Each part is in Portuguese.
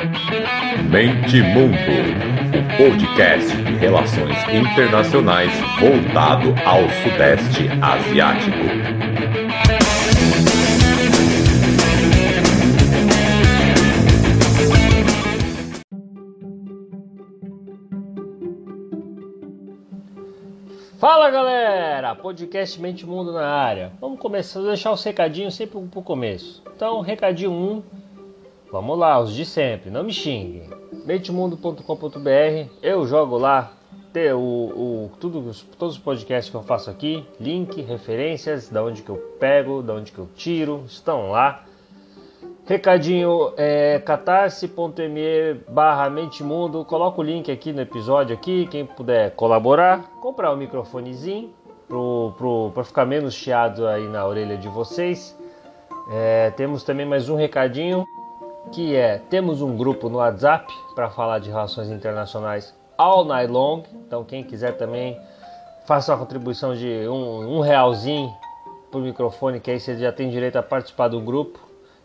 Mente Mundo, o podcast de relações internacionais voltado ao Sudeste Asiático. Fala galera, podcast Mente Mundo na área. Vamos começar, vou deixar os recadinhos sempre pro começo. Então, recadinho 1, vamos lá, os de sempre, não me xinguem. Mentemundo.com.br, eu jogo lá o, o, tudo, todos os podcasts que eu faço aqui, link, referências, da onde que eu pego, da onde que eu tiro, estão lá. Recadinho é catarse.me barra Mentimundo. Coloca o link aqui no episódio aqui. Quem puder colaborar, comprar um microfonezinho para ficar menos chiado aí na orelha de vocês. É, temos também mais um recadinho que é temos um grupo no WhatsApp para falar de relações internacionais all night long. Então quem quiser também faça uma contribuição de um, um realzinho por microfone que aí você já tem direito a participar do grupo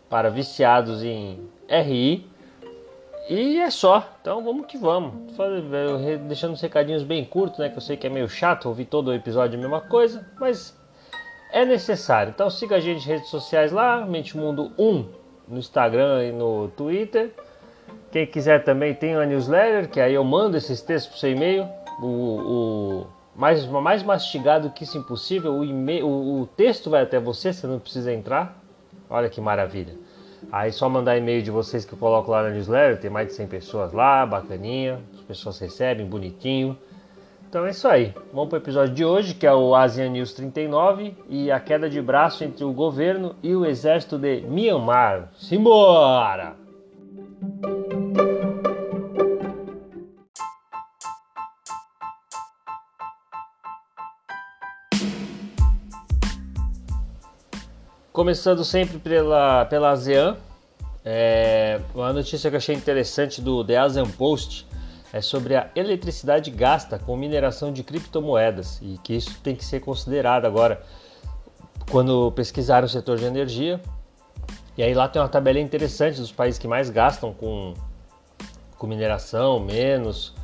para viciados em RI. E é só, então vamos que vamos. Deixando os recadinhos bem curtos, né? Que eu sei que é meio chato ouvir todo o episódio a mesma coisa, mas é necessário. Então siga a gente nas redes sociais lá, Mente Mundo 1 no Instagram e no Twitter. Quem quiser também tem uma newsletter, que aí eu mando esses textos para seu e-mail. O, o, mais, mais mastigado que isso impossível, o, o, o texto vai até você, você não precisa entrar. Olha que maravilha. Aí só mandar e-mail de vocês que eu coloco lá na newsletter, tem mais de 100 pessoas lá, bacaninha, as pessoas recebem, bonitinho. Então é isso aí. Vamos para o episódio de hoje, que é o ASEAN News 39 e a queda de braço entre o governo e o exército de Myanmar. Simbora! Começando sempre pela, pela ASEAN, é, uma notícia que eu achei interessante do The ASEAN Post é sobre a eletricidade gasta com mineração de criptomoedas e que isso tem que ser considerado agora quando pesquisar o setor de energia. E aí lá tem uma tabela interessante dos países que mais gastam com, com mineração, menos.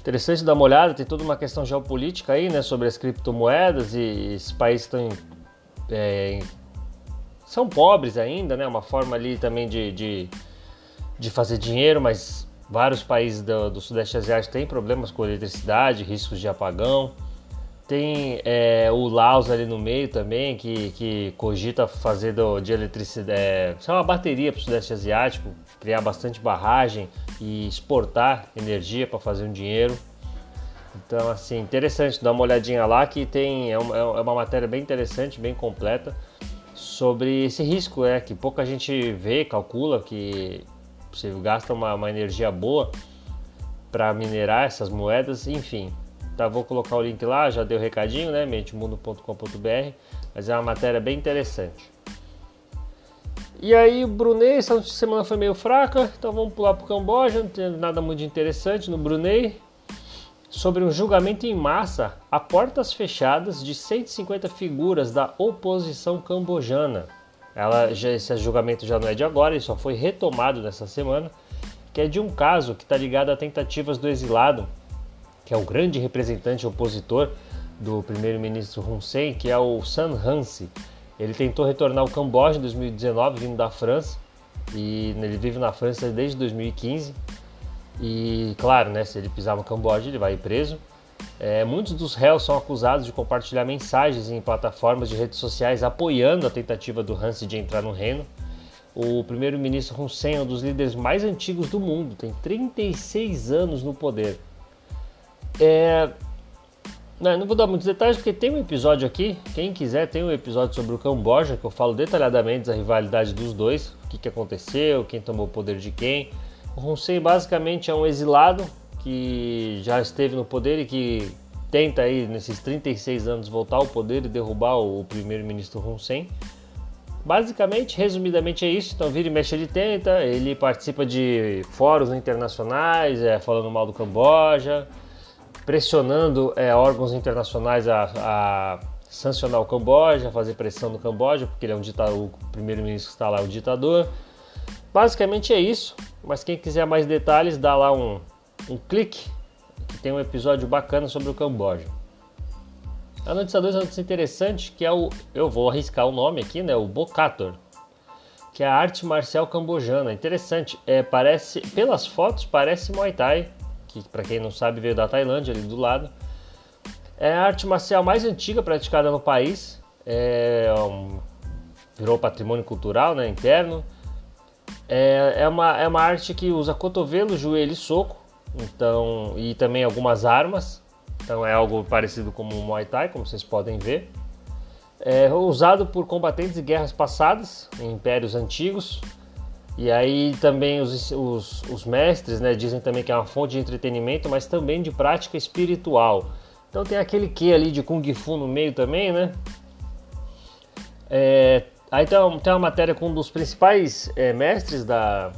Interessante dar uma olhada, tem toda uma questão geopolítica aí, né, sobre as criptomoedas e esses países estão é, são pobres ainda, né? Uma forma ali também de, de, de fazer dinheiro, mas vários países do, do, Sudeste Asiático têm problemas com eletricidade, riscos de apagão. Tem é, o Laos ali no meio também, que, que cogita fazer do, de eletricidade, é, uma bateria para o Sudeste Asiático, criar bastante barragem e exportar energia para fazer um dinheiro. Então, assim, interessante, dá uma olhadinha lá que tem, é uma, é uma matéria bem interessante, bem completa sobre esse risco, é que pouca gente vê, calcula que você gasta uma, uma energia boa para minerar essas moedas, enfim. Tá, vou colocar o link lá, já deu recadinho, né? mentemundo.com.br, mas é uma matéria bem interessante. E aí, o Brunei, essa semana foi meio fraca, então vamos pular para o Camboja, não tem nada muito interessante no Brunei sobre um julgamento em massa a portas fechadas de 150 figuras da oposição cambojana. Ela, já, esse julgamento já não é de agora, ele só foi retomado nessa semana, que é de um caso que está ligado a tentativas do exilado, que é o grande representante opositor do primeiro-ministro Hun Sen, que é o San Hansi. Ele tentou retornar ao Camboja em 2019, vindo da França, e ele vive na França desde 2015 e claro, né, se ele pisar no Camboja, ele vai preso. É, muitos dos réus são acusados de compartilhar mensagens em plataformas de redes sociais apoiando a tentativa do Hansi de entrar no reino. O primeiro-ministro Hun Sen é um dos líderes mais antigos do mundo, tem 36 anos no poder. É... Não, não vou dar muitos detalhes porque tem um episódio aqui. Quem quiser, tem um episódio sobre o Camboja que eu falo detalhadamente da rivalidade dos dois, o que, que aconteceu, quem tomou o poder de quem. O Hun Sen basicamente é um exilado que já esteve no poder e que tenta aí nesses 36 anos voltar ao poder e derrubar o primeiro-ministro Hun Sen. Basicamente, resumidamente é isso. Então, vira e mexe ele tenta, ele participa de fóruns internacionais, é, falando mal do Camboja, pressionando é, órgãos internacionais a, a, sancionar o Camboja, fazer pressão no Camboja, porque ele é um ditador, o primeiro-ministro que está lá é o ditador. basicamente é isso. Mas quem quiser mais detalhes, dá lá um, um clique, que tem um episódio bacana sobre o Camboja. A notícia 2 é uma notícia interessante, que é o, eu vou arriscar o nome aqui, né, o Bokator, que é a arte marcial cambojana. Interessante, é, parece, pelas fotos parece Muay Thai, que para quem não sabe veio da Tailândia ali do lado. É a arte marcial mais antiga praticada no país, é um, virou patrimônio cultural né, interno. É, é, uma, é uma arte que usa cotovelo, joelho e soco, então e também algumas armas. Então é algo parecido com o Muay Thai, como vocês podem ver. É usado por combatentes de guerras passadas, em impérios antigos. E aí também os, os, os mestres né, dizem também que é uma fonte de entretenimento, mas também de prática espiritual. Então tem aquele que ali de Kung Fu no meio também, né? É, aí tem uma, tem uma, matéria com um dos principais é, mestres da,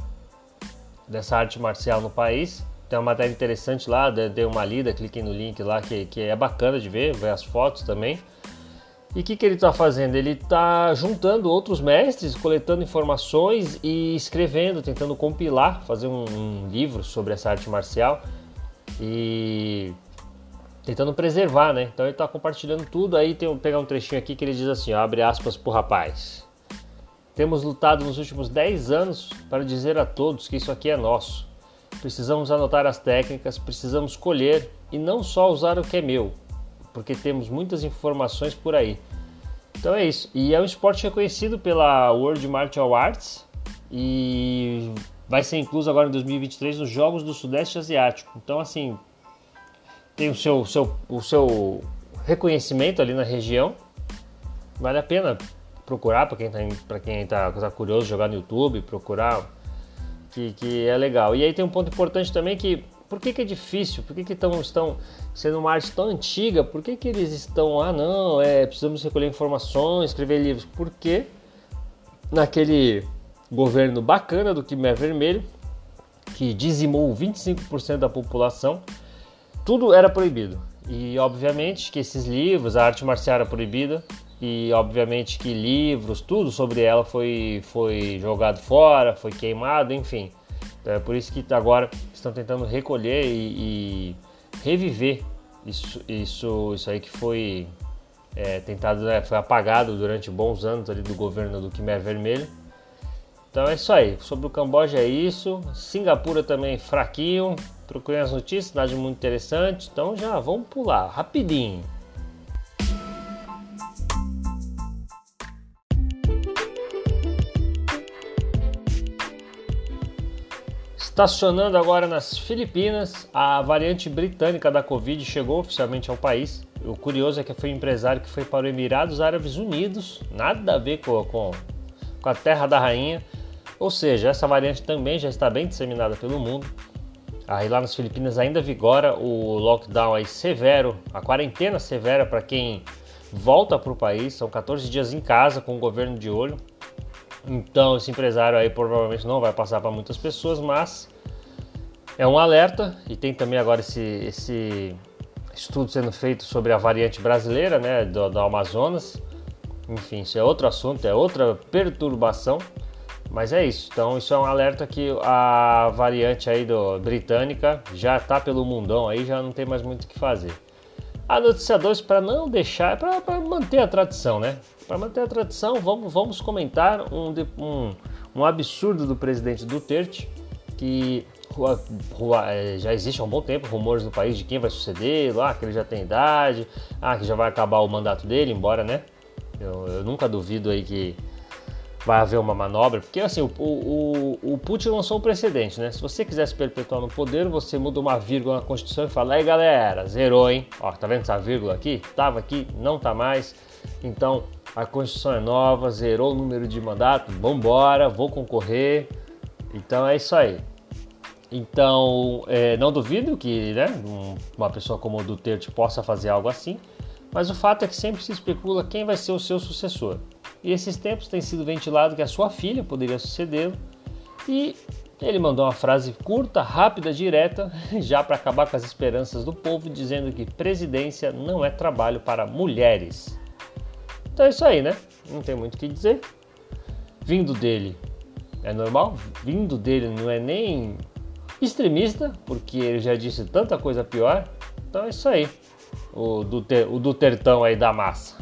dessa arte marcial no país. Tem uma matéria interessante lá, dei uma lida, cliquei no link lá, que, que é bacana de ver, ver as fotos também. E o que, que ele está fazendo? Ele está juntando outros mestres, coletando informações e escrevendo, tentando compilar, fazer um, um livro sobre essa arte marcial e tentando preservar, né? Então ele está compartilhando tudo. Aí tem pegar um trechinho aqui que ele diz assim: ó, abre aspas pro rapaz. Temos lutado nos últimos 10 anos para dizer a todos que isso aqui é nosso. Precisamos anotar as técnicas, precisamos colher e não só usar o que é meu, porque temos muitas informações por aí. Então é isso. E é um esporte reconhecido pela World Martial Arts e vai ser incluso agora em 2023 nos Jogos do Sudeste Asiático. Então assim, tem o seu, seu, o seu reconhecimento ali na região. Vale a pena procurar para quem está quem tá, tá curioso, jogar no YouTube, procurar que, que é legal. E aí tem um ponto importante também que por que, que é difícil? Por que, que tão, estão sendo uma arte tão antiga? Por que, que eles estão, ah não, é, precisamos recolher informações, escrever livros? Porque naquele governo bacana do Khmer Vermelho, que dizimou 25% da população, tudo era proibido. E obviamente que esses livros, a arte marcial era proibida, e obviamente que livros, tudo sobre ela foi, foi jogado fora, foi queimado, enfim. É por isso que agora estão tentando recolher e, e reviver isso, isso, isso aí que foi é, tentado, né, foi apagado durante bons anos ali do governo do Khmer Vermelho. Então é isso aí. Sobre o Camboja é isso. Singapura também fraquinho. Procurei as notícias, nada de muito interessante. Então já vamos pular rapidinho. Estacionando agora nas Filipinas, a variante britânica da Covid chegou oficialmente ao país. O curioso é que foi um empresário que foi para os Emirados Árabes Unidos, nada a ver com, com, com a terra da rainha. Ou seja, essa variante também já está bem disseminada pelo mundo. Aí lá nas Filipinas ainda vigora o lockdown aí severo, a quarentena severa para quem volta para o país. São 14 dias em casa com o governo de olho. Então esse empresário aí provavelmente não vai passar para muitas pessoas, mas é um alerta e tem também agora esse, esse estudo sendo feito sobre a variante brasileira, né, do, do Amazonas. Enfim, isso é outro assunto, é outra perturbação, mas é isso. Então isso é um alerta que a variante aí do britânica já está pelo mundão aí, já não tem mais muito o que fazer. A notícia 2 para não deixar, para manter a tradição, né? Para manter a tradição, vamos, vamos comentar um, um, um absurdo do presidente Duterte, que é, já existe há um bom tempo rumores no país de quem vai suceder, lá que ele já tem idade, ah, que já vai acabar o mandato dele, embora, né? Eu, eu nunca duvido aí que vai haver uma manobra, porque assim, o, o, o Putin lançou um precedente, né? Se você quiser se perpetuar no poder, você muda uma vírgula na Constituição e fala, aí galera, zerou, hein? Ó, tá vendo essa vírgula aqui? Tava aqui, não tá mais. Então, a Constituição é nova, zerou o número de mandato, vambora, vou concorrer. Então é isso aí. Então, é, não duvido que né, uma pessoa como o Duterte possa fazer algo assim, mas o fato é que sempre se especula quem vai ser o seu sucessor. E esses tempos tem sido ventilado que a sua filha poderia sucedê-lo, e ele mandou uma frase curta, rápida, direta, já para acabar com as esperanças do povo, dizendo que presidência não é trabalho para mulheres. Então é isso aí, né? Não tem muito o que dizer. Vindo dele, É normal, vindo dele não é nem extremista, porque ele já disse tanta coisa pior. Então é isso aí, o do, o do tertão aí da massa.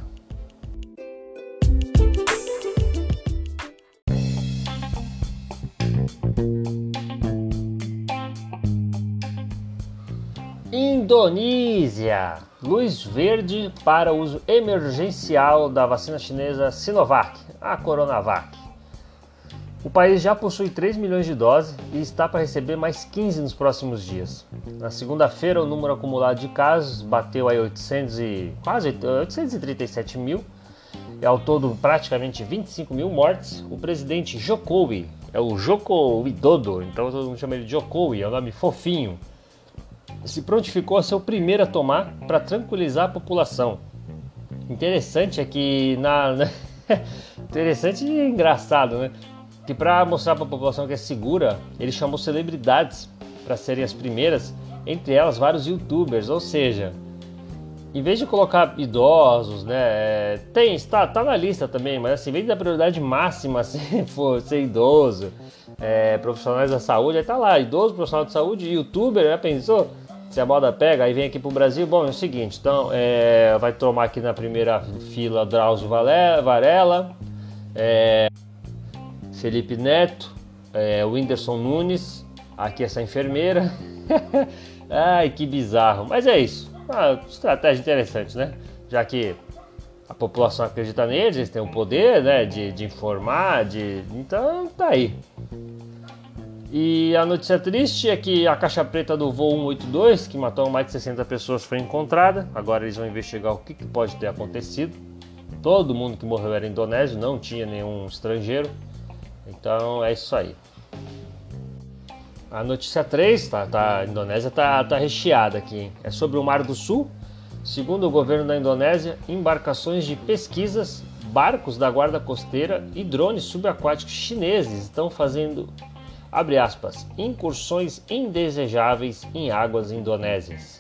Indonésia. Luz verde para uso emergencial da vacina chinesa Sinovac, a Coronavac. O país já possui 3 milhões de doses e está para receber mais 15 nos próximos dias. Na segunda-feira, o número acumulado de casos bateu aí 800 e, quase 837 mil, e ao todo praticamente 25 mil mortes. O presidente Jokowi, é o Joko Widodo, então todo mundo chama ele de Jokowi, é um nome fofinho, se prontificou a ser o primeiro a tomar para tranquilizar a população. Interessante é que na interessante e engraçado, né? que para mostrar para a população que é segura, ele chamou celebridades para serem as primeiras, entre elas vários youtubers, ou seja, em vez de colocar idosos, né, é, tem, está, tá na lista também, mas assim, em vez da prioridade máxima assim, for ser idoso, é, profissionais da saúde, aí tá lá, idoso, profissional de saúde, youtuber, já pensou? Se a moda pega, aí vem aqui pro Brasil, bom, é o seguinte, então, é, vai tomar aqui na primeira fila Drauzio Varela, é, Felipe Neto, é, Whindersson Nunes, aqui essa enfermeira. Ai, que bizarro. Mas é isso. Uma estratégia interessante, né? Já que a população acredita neles, eles têm o poder né, de, de informar, de. Então tá aí. E a notícia triste é que a caixa preta do voo 182, que matou mais de 60 pessoas, foi encontrada. Agora eles vão investigar o que, que pode ter acontecido. Todo mundo que morreu era indonésio, não tinha nenhum estrangeiro. Então é isso aí. A notícia 3, tá, tá, a Indonésia tá, tá recheada aqui, hein? é sobre o Mar do Sul. Segundo o governo da Indonésia, embarcações de pesquisas, barcos da guarda costeira e drones subaquáticos chineses estão fazendo, abre aspas, incursões indesejáveis em águas indonésias.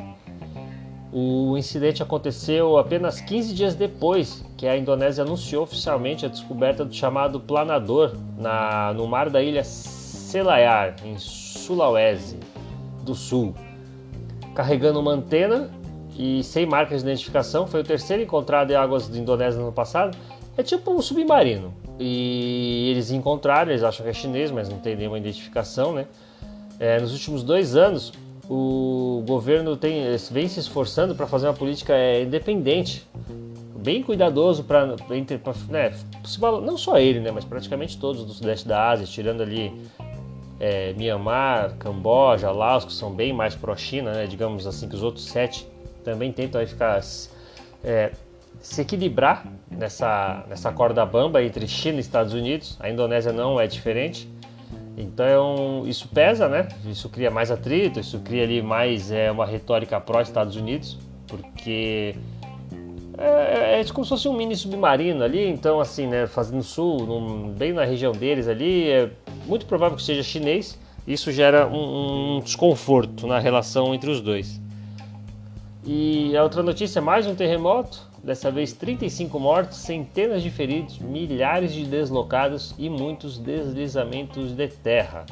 O incidente aconteceu apenas 15 dias depois que a Indonésia anunciou oficialmente a descoberta do chamado planador na, no mar da ilha Selayar, em Sulawesi do Sul. Carregando uma antena e sem marcas de identificação, foi o terceiro encontrado em águas da Indonésia no ano passado. É tipo um submarino. E eles encontraram, eles acham que é chinês, mas não tem nenhuma identificação, né? É, nos últimos dois anos, o governo tem, vem se esforçando para fazer uma política é, independente, bem cuidadoso para né, não só ele, né, mas praticamente todos do sudeste da Ásia, tirando ali é, Myanmar, Camboja, Laos, que são bem mais pró-China, né, digamos assim, que os outros sete também tentam aí ficar é, se equilibrar nessa, nessa corda bamba entre China e Estados Unidos. A Indonésia não é diferente. Então isso pesa, né? Isso cria mais atrito, isso cria ali mais é, uma retórica pró-Estados Unidos, porque é, é, é, como se fosse um mini submarino ali, então assim, né, fazendo sul, num, bem na região deles ali, é muito provável que seja chinês. Isso gera um, um desconforto na relação entre os dois. E a outra notícia, mais um terremoto, dessa vez 35 mortos, centenas de feridos, milhares de deslocados e muitos deslizamentos de terra.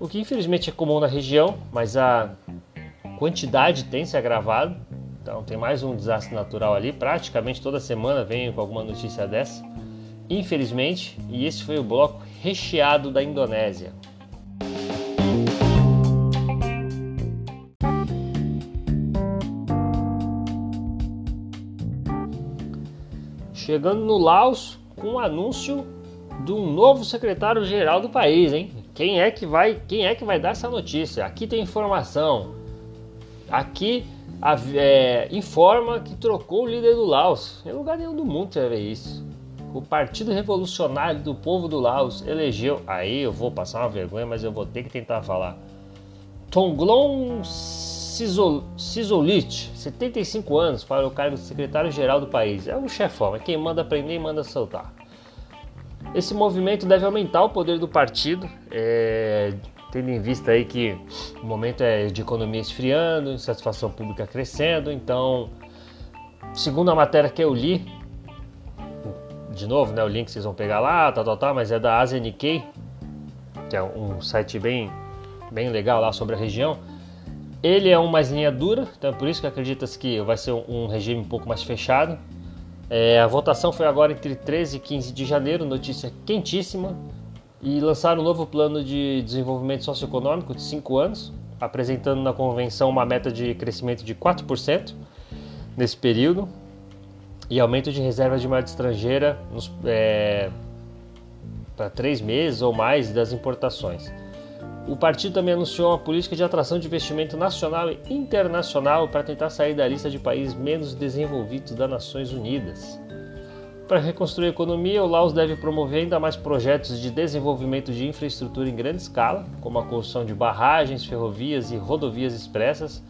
O que infelizmente é comum na região, mas a quantidade tem se agravado. Então tem mais um desastre natural ali, praticamente toda semana vem com alguma notícia dessa. Infelizmente, e esse foi o bloco recheado da Indonésia. Chegando no Laos com o anúncio de um novo secretário-geral do país, hein? Quem é que vai, quem é que vai dar essa notícia? Aqui tem informação. Aqui é, informa que trocou o líder do Laos. Em lugar nenhum do mundo você vai ver isso. O Partido Revolucionário do Povo do Laos elegeu. Aí eu vou passar uma vergonha, mas eu vou ter que tentar falar. Tonglong Sisolit, 75 anos, para o cargo de secretário-geral do país. É o chefão, é quem manda prender e manda soltar. Esse movimento deve aumentar o poder do partido, é, tendo em vista aí que o momento é de economia esfriando, insatisfação pública crescendo, então, segundo a matéria que eu li, de novo, né, o link vocês vão pegar lá, tal, tal, tal, mas é da Nikkei, que é um site bem, bem legal lá sobre a região. Ele é um mais linha dura, então é por isso que acredita-se que vai ser um regime um pouco mais fechado. É, a votação foi agora entre 13 e 15 de janeiro, notícia quentíssima. E lançaram um novo plano de desenvolvimento socioeconômico de 5 anos, apresentando na convenção uma meta de crescimento de 4% nesse período e aumento de reservas de moeda estrangeira é, para três meses ou mais das importações. O partido também anunciou uma política de atração de investimento nacional e internacional para tentar sair da lista de países menos desenvolvidos das Nações Unidas. Para reconstruir a economia, o Laos deve promover ainda mais projetos de desenvolvimento de infraestrutura em grande escala, como a construção de barragens, ferrovias e rodovias expressas,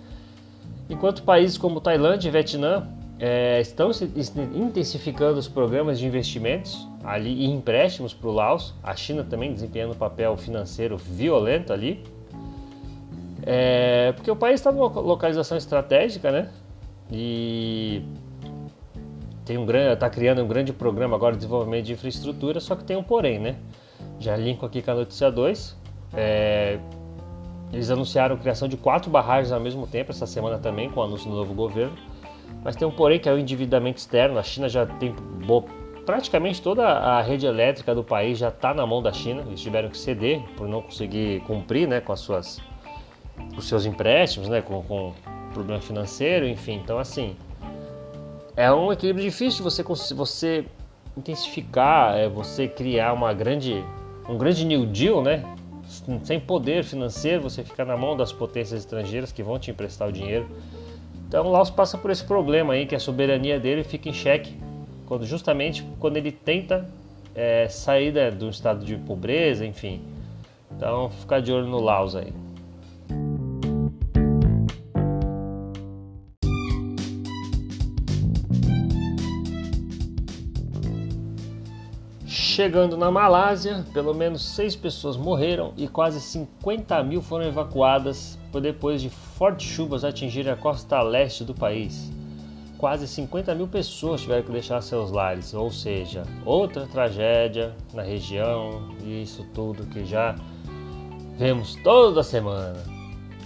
enquanto países como Tailândia e Vietnã é, estão intensificando os programas de investimentos ali e empréstimos para o Laos, a China também desempenhando um papel financeiro violento ali, é, porque o país está numa localização estratégica, né? E tem um grande, está criando um grande programa agora de desenvolvimento de infraestrutura, só que tem um porém, né? Já linko aqui com a notícia 2. É, eles anunciaram a criação de quatro barragens ao mesmo tempo essa semana também, com o anúncio do novo governo. Mas tem um porém que é o endividamento externo. A China já tem praticamente toda a rede elétrica do país já está na mão da China. Eles tiveram que ceder por não conseguir cumprir, né, com as suas, os seus empréstimos, né, com, com problema financeiro, enfim. Então assim, é um equilíbrio difícil você você intensificar, é você criar uma grande um grande new deal, né? Sem poder financeiro, você ficar na mão das potências estrangeiras que vão te emprestar o dinheiro. Então Laos passa por esse problema aí que a soberania dele fica em xeque quando justamente quando ele tenta é, sair né, do estado de pobreza, enfim. Então ficar de olho no Laos aí. Chegando na Malásia, pelo menos seis pessoas morreram e quase 50 mil foram evacuadas depois de fortes chuvas atingirem a costa leste do país. Quase 50 mil pessoas tiveram que deixar seus lares, ou seja, outra tragédia na região e isso tudo que já vemos toda semana.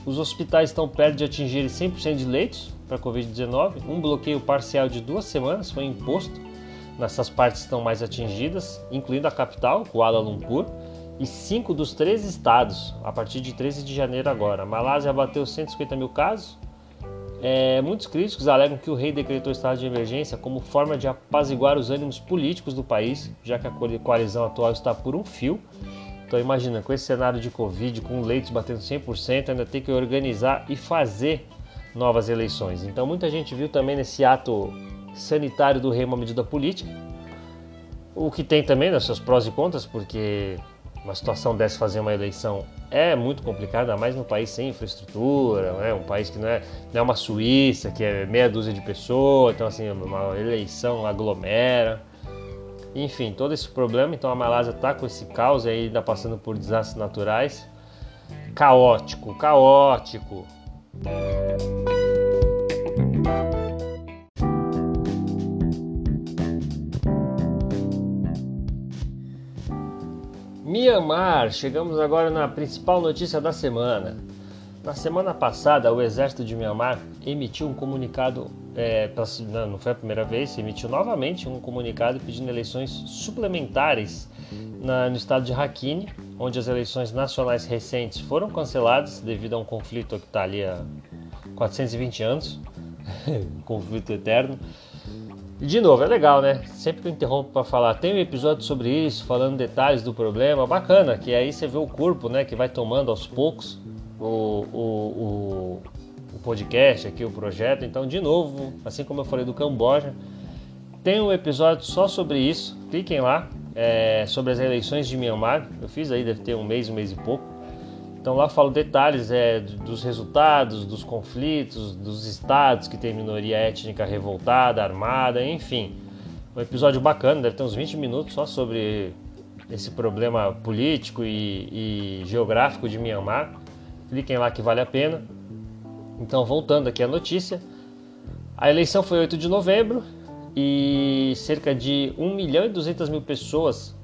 Os hospitais estão perto de atingir 100% de leitos para Covid-19. Um bloqueio parcial de duas semanas foi imposto nessas partes estão mais atingidas, incluindo a capital, Kuala Lumpur, e cinco dos três estados, a partir de 13 de janeiro agora. A Malásia bateu 150 mil casos. É, muitos críticos alegam que o rei decretou estado de emergência como forma de apaziguar os ânimos políticos do país, já que a coalizão atual está por um fio. Então imagina, com esse cenário de Covid, com leitos batendo 100%, ainda tem que organizar e fazer novas eleições. Então muita gente viu também nesse ato sanitário do rei uma medida política, o que tem também né, seus prós e contras, porque uma situação dessa fazer uma eleição é muito complicada, mais num país sem infraestrutura, né? um país que não é, não é uma Suíça, que é meia dúzia de pessoas, então assim, uma eleição aglomera. Enfim, todo esse problema, então a Malásia está com esse caos aí, ainda passando por desastres naturais. Caótico, caótico. Mianmar, chegamos agora na principal notícia da semana. Na semana passada, o exército de Mianmar emitiu um comunicado, é, não foi a primeira vez, emitiu novamente um comunicado pedindo eleições suplementares na, no estado de Rakhine, onde as eleições nacionais recentes foram canceladas devido a um conflito que está ali há 420 anos, conflito eterno. E de novo, é legal, né? Sempre que eu interrompo para falar, tem um episódio sobre isso, falando detalhes do problema, bacana, que aí você vê o corpo, né, que vai tomando aos poucos o, o, o, o podcast aqui, o projeto. Então, de novo, assim como eu falei do Camboja, tem um episódio só sobre isso, cliquem lá, é, sobre as eleições de Myanmar. Eu fiz aí, deve ter um mês, um mês e pouco. Então lá falo detalhes é, dos resultados, dos conflitos, dos estados que tem minoria étnica revoltada, armada, enfim. Um episódio bacana, deve ter uns 20 minutos só sobre esse problema político e, e geográfico de Myanmar. Cliquem lá que vale a pena. Então, voltando aqui à notícia. A eleição foi 8 de novembro e cerca de 1 milhão e 200 mil pessoas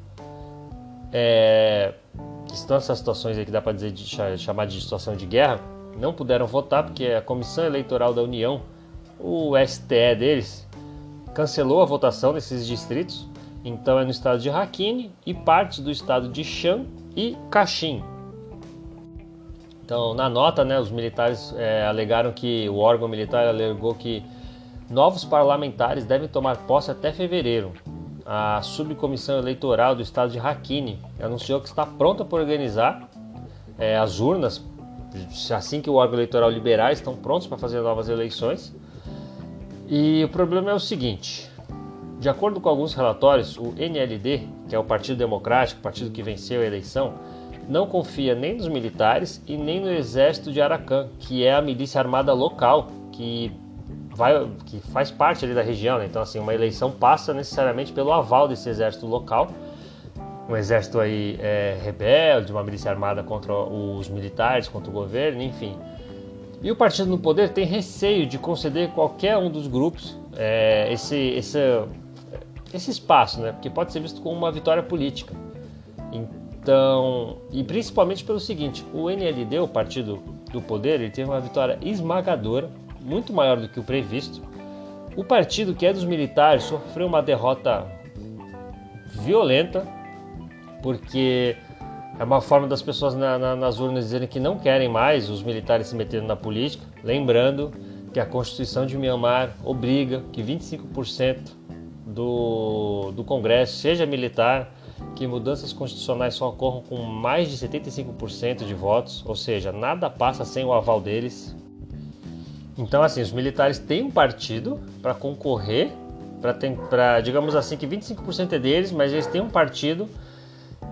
é, estão nessas situações aí que dá para dizer de chamar de situação de guerra, não puderam votar porque a Comissão Eleitoral da União, o STE deles, cancelou a votação nesses distritos. Então é no estado de Rakhine e parte do estado de Shan e Kachin. Então, na nota, né, os militares é, alegaram que o órgão militar alegou que novos parlamentares devem tomar posse até fevereiro. A subcomissão eleitoral do estado de Rakhine anunciou que está pronta para organizar é, as urnas assim que o órgão eleitoral liberar, estão prontos para fazer novas eleições. E o problema é o seguinte: de acordo com alguns relatórios, o NLD, que é o Partido Democrático, o partido que venceu a eleição, não confia nem nos militares e nem no exército de Arakan, que é a milícia armada local que vai, que faz parte ali da região. Né? Então, assim, uma eleição passa necessariamente pelo aval desse exército local um exército aí é, rebelde, uma milícia armada contra os militares, contra o governo, enfim. E o partido no poder tem receio de conceder qualquer um dos grupos é, esse, esse, esse espaço, né? porque pode ser visto como uma vitória política. Então, e principalmente pelo seguinte: o NLD, o partido do poder, ele teve uma vitória esmagadora, muito maior do que o previsto. O partido que é dos militares sofreu uma derrota violenta porque é uma forma das pessoas na, na, nas urnas dizerem que não querem mais os militares se metendo na política, lembrando que a Constituição de Myanmar obriga que 25% do, do Congresso seja militar, que mudanças constitucionais só ocorram com mais de 75% de votos, ou seja, nada passa sem o aval deles. Então, assim, os militares têm um partido para concorrer, para, digamos assim, que 25% é deles, mas eles têm um partido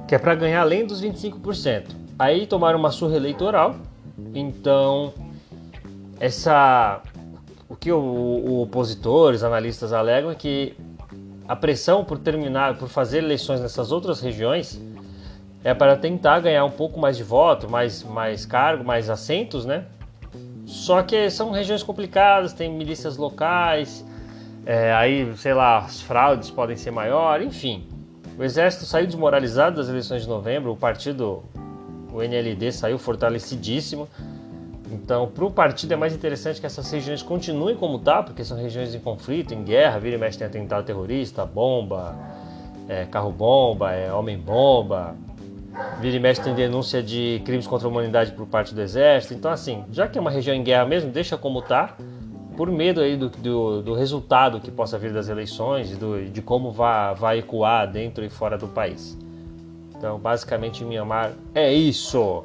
que é para ganhar além dos 25%. Aí tomaram uma surra eleitoral, então essa o que o, o opositores, analistas alegam é que a pressão por terminar, por fazer eleições nessas outras regiões é para tentar ganhar um pouco mais de voto, mais, mais cargo, mais assentos, né? Só que são regiões complicadas, tem milícias locais, é, aí, sei lá, as fraudes podem ser maiores, enfim. O exército saiu desmoralizado das eleições de novembro, o partido, o NLD, saiu fortalecidíssimo. Então, para o partido é mais interessante que essas regiões continuem como tá, porque são regiões em conflito, em guerra, vira e mexe tem atentado terrorista, bomba, é, carro-bomba, é, homem-bomba, vira e mexe tem denúncia de crimes contra a humanidade por parte do exército. Então, assim, já que é uma região em guerra mesmo, deixa como tá por medo aí do, do, do, resultado que possa vir das eleições e do, de como vai, vai ecoar dentro e fora do país. Então, basicamente, Mianmar é isso.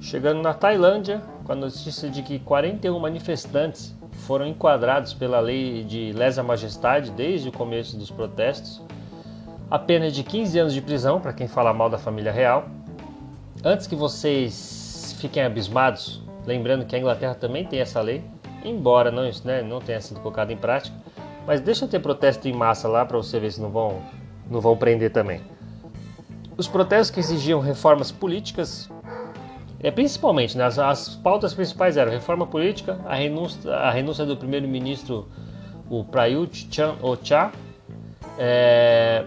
Chegando na Tailândia, com a notícia de que 41 manifestantes foram enquadrados pela lei de lesa majestade desde o começo dos protestos a pena é de 15 anos de prisão para quem fala mal da família real. Antes que vocês fiquem abismados, lembrando que a Inglaterra também tem essa lei, embora não, né, não tenha sido colocada em prática, mas deixa ter protesto em massa lá para você ver se não vão, não vão prender também. Os protestos que exigiam reformas políticas, é, principalmente, né, as, as pautas principais eram reforma política, a renúncia, a renúncia do primeiro-ministro o Prayut Chan-o-cha, é,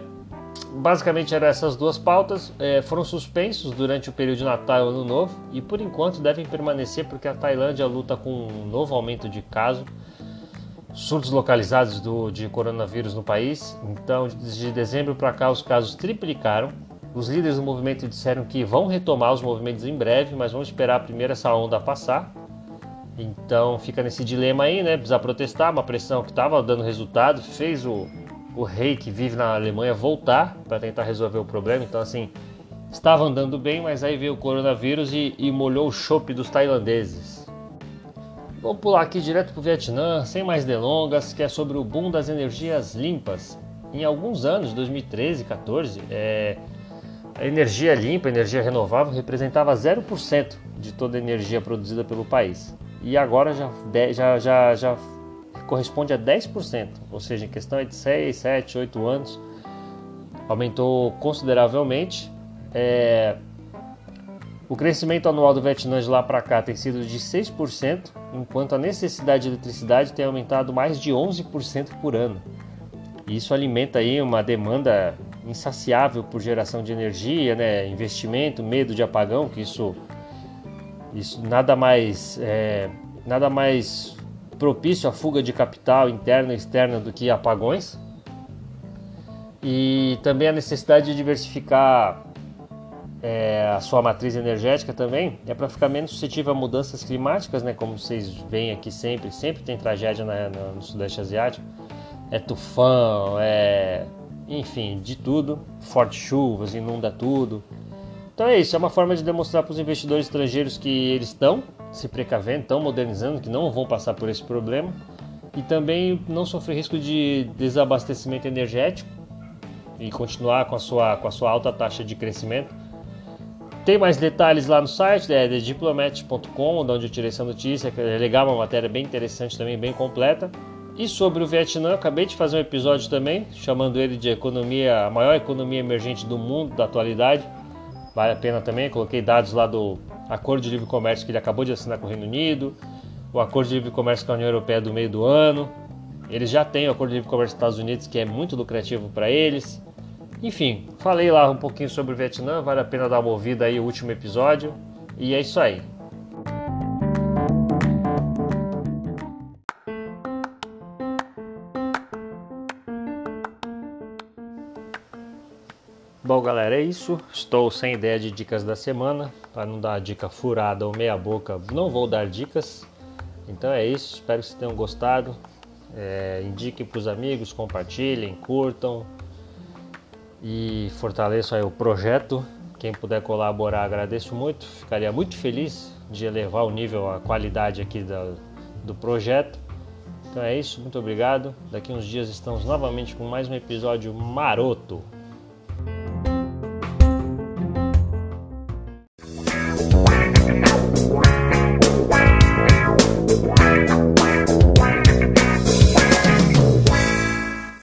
basicamente eram essas duas pautas, é, foram suspensos durante o período de Natal e Ano Novo e por enquanto devem permanecer porque a Tailândia luta com um novo aumento de casos, surtos localizados do, de coronavírus no país. Então, de dezembro para cá, os casos triplicaram. Os líderes do movimento disseram que vão retomar os movimentos em breve, mas vão esperar primeiro essa onda passar. Então fica nesse dilema aí, né? Precisa protestar, uma pressão que estava dando resultado, fez o, o rei que vive na Alemanha voltar para tentar resolver o problema. Então, assim, estava andando bem, mas aí veio o coronavírus e, e molhou o chope dos tailandeses. Vamos pular aqui direto para o Vietnã, sem mais delongas, que é sobre o boom das energias limpas. Em alguns anos, 2013, 14, é, a energia limpa, a energia renovável, representava 0% de toda a energia produzida pelo país. E agora já, já, já, já corresponde a 10%, ou seja, em questão de 6, 7, 8 anos, aumentou consideravelmente. É, O crescimento anual do Vietnã de lá para cá tem sido de 6%, enquanto a necessidade de eletricidade tem aumentado mais de 11% por ano. Isso alimenta aí uma demanda insaciável por geração de energia, né? investimento, medo de apagão, que isso, isso nada mais é, nada mais propício à fuga de capital interna e externa do que apagões. E também a necessidade de diversificar é, a sua matriz energética também é para ficar menos suscetível a mudanças climáticas, né? Como vocês veem aqui sempre, sempre tem tragédia na, no Sudeste Asiático. É tufão, é enfim, de tudo. Fortes chuvas, inunda tudo. Então é isso, é uma forma de demonstrar para os investidores estrangeiros que eles estão se precavendo, estão modernizando, que não vão passar por esse problema e também não sofrer risco de desabastecimento energético e continuar com a sua, com a sua alta taxa de crescimento tem mais detalhes lá no site, é diplomat.com, onde eu tirei essa notícia, que é legal, uma matéria bem interessante também, bem completa. E sobre o Vietnã, acabei de fazer um episódio também, chamando ele de economia, a maior economia emergente do mundo da atualidade. Vale a pena também, coloquei dados lá do acordo de livre comércio que ele acabou de assinar com o Reino Unido, o acordo de livre comércio com a União Europeia do meio do ano. Eles já têm o acordo de livre comércio com os Estados Unidos, que é muito lucrativo para eles. Enfim, falei lá um pouquinho sobre o Vietnã, vale a pena dar uma ouvida aí o último episódio. E é isso aí. Bom, galera, é isso. Estou sem ideia de dicas da semana. Para não dar dica furada ou meia boca, não vou dar dicas. Então é isso. Espero que vocês tenham gostado. É, indiquem para os amigos, compartilhem, curtam e fortaleço aí o projeto. Quem puder colaborar, agradeço muito. Ficaria muito feliz de elevar o nível, a qualidade aqui do projeto. Então é isso, muito obrigado. Daqui uns dias estamos novamente com mais um episódio maroto.